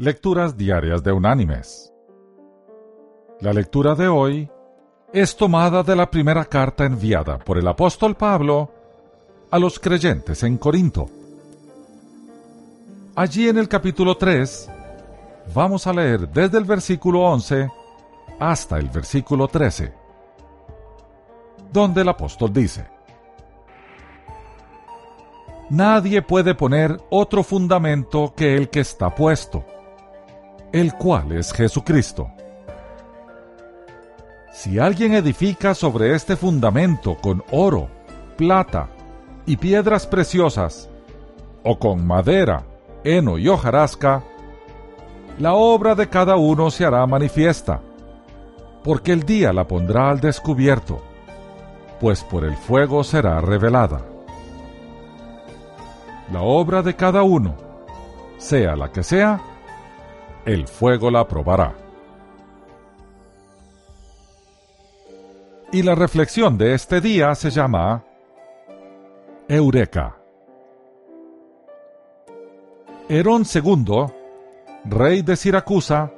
Lecturas Diarias de Unánimes. La lectura de hoy es tomada de la primera carta enviada por el apóstol Pablo a los creyentes en Corinto. Allí en el capítulo 3 vamos a leer desde el versículo 11 hasta el versículo 13, donde el apóstol dice, Nadie puede poner otro fundamento que el que está puesto el cual es Jesucristo. Si alguien edifica sobre este fundamento con oro, plata y piedras preciosas, o con madera, heno y hojarasca, la obra de cada uno se hará manifiesta, porque el día la pondrá al descubierto, pues por el fuego será revelada. La obra de cada uno, sea la que sea, el fuego la probará. Y la reflexión de este día se llama Eureka. Herón II, rey de Siracusa,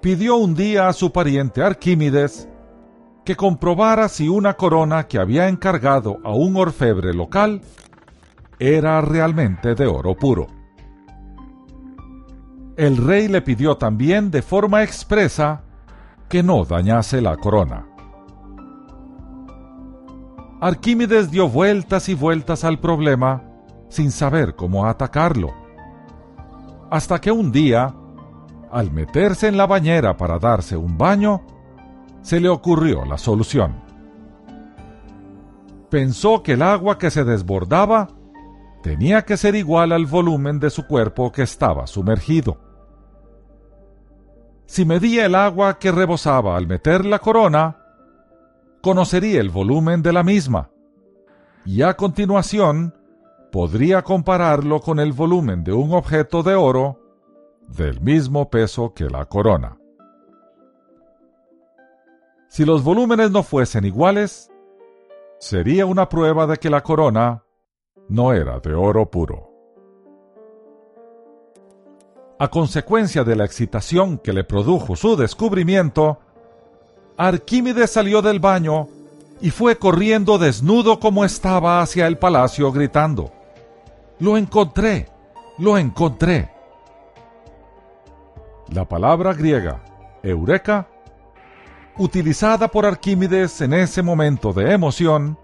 pidió un día a su pariente Arquímedes que comprobara si una corona que había encargado a un orfebre local era realmente de oro puro el rey le pidió también de forma expresa que no dañase la corona. Arquímedes dio vueltas y vueltas al problema sin saber cómo atacarlo. Hasta que un día, al meterse en la bañera para darse un baño, se le ocurrió la solución. Pensó que el agua que se desbordaba tenía que ser igual al volumen de su cuerpo que estaba sumergido. Si medía el agua que rebosaba al meter la corona, conocería el volumen de la misma, y a continuación podría compararlo con el volumen de un objeto de oro del mismo peso que la corona. Si los volúmenes no fuesen iguales, sería una prueba de que la corona no era de oro puro. A consecuencia de la excitación que le produjo su descubrimiento, Arquímedes salió del baño y fue corriendo desnudo como estaba hacia el palacio gritando, Lo encontré, lo encontré. La palabra griega, eureka, utilizada por Arquímedes en ese momento de emoción,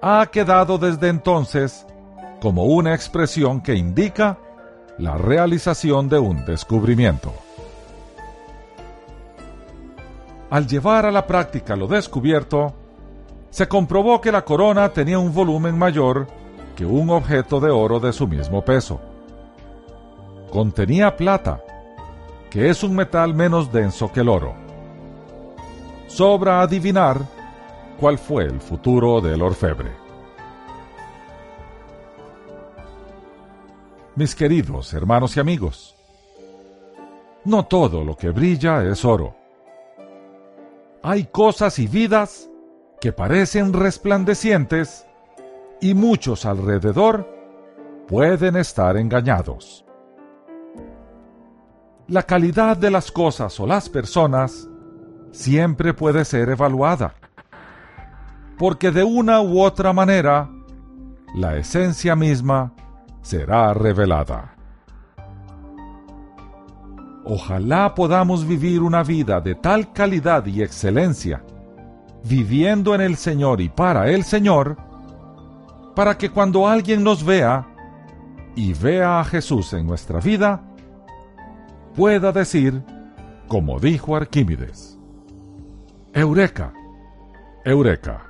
ha quedado desde entonces como una expresión que indica la realización de un descubrimiento. Al llevar a la práctica lo descubierto, se comprobó que la corona tenía un volumen mayor que un objeto de oro de su mismo peso. Contenía plata, que es un metal menos denso que el oro. Sobra adivinar cuál fue el futuro del orfebre. Mis queridos hermanos y amigos. No todo lo que brilla es oro. Hay cosas y vidas que parecen resplandecientes y muchos alrededor pueden estar engañados. La calidad de las cosas o las personas siempre puede ser evaluada, porque de una u otra manera, la esencia misma será revelada. Ojalá podamos vivir una vida de tal calidad y excelencia, viviendo en el Señor y para el Señor, para que cuando alguien nos vea y vea a Jesús en nuestra vida, pueda decir, como dijo Arquímedes, Eureka, Eureka.